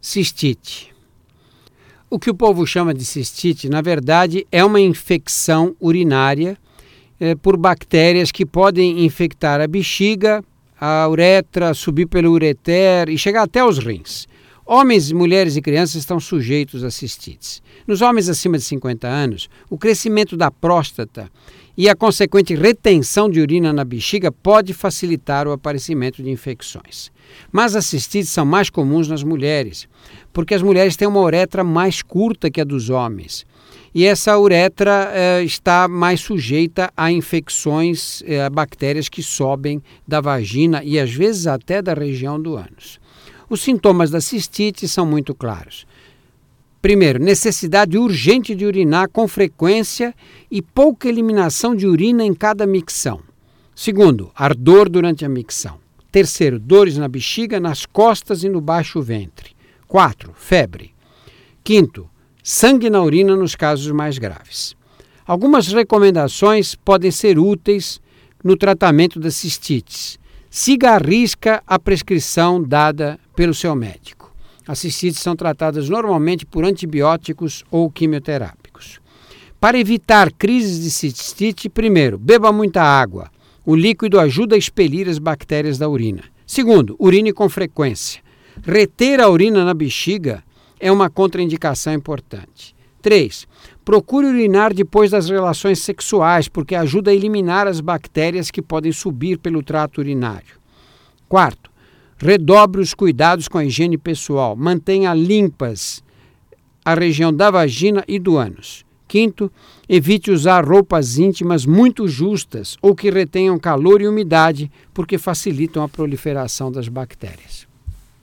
Cistite. O que o povo chama de cistite, na verdade, é uma infecção urinária eh, por bactérias que podem infectar a bexiga, a uretra, subir pelo ureter e chegar até os rins. Homens, mulheres e crianças estão sujeitos a cistites. Nos homens acima de 50 anos, o crescimento da próstata e a consequente retenção de urina na bexiga pode facilitar o aparecimento de infecções. Mas as cistites são mais comuns nas mulheres, porque as mulheres têm uma uretra mais curta que a dos homens e essa uretra eh, está mais sujeita a infecções, eh, a bactérias que sobem da vagina e às vezes até da região do ânus. Os sintomas da cistite são muito claros. Primeiro, necessidade urgente de urinar com frequência e pouca eliminação de urina em cada micção. Segundo, ardor durante a micção. Terceiro, dores na bexiga, nas costas e no baixo ventre. Quatro, febre. Quinto, sangue na urina nos casos mais graves. Algumas recomendações podem ser úteis no tratamento das cistites. Siga à risca a prescrição dada pelo seu médico. As cistites são tratadas normalmente por antibióticos ou quimioterápicos. Para evitar crises de cistite, primeiro, beba muita água. O líquido ajuda a expelir as bactérias da urina. Segundo, urine com frequência. Reter a urina na bexiga é uma contraindicação importante. 3. Procure urinar depois das relações sexuais, porque ajuda a eliminar as bactérias que podem subir pelo trato urinário. 4. Redobre os cuidados com a higiene pessoal. Mantenha limpas a região da vagina e do ânus. Quinto, evite usar roupas íntimas muito justas ou que retenham calor e umidade, porque facilitam a proliferação das bactérias.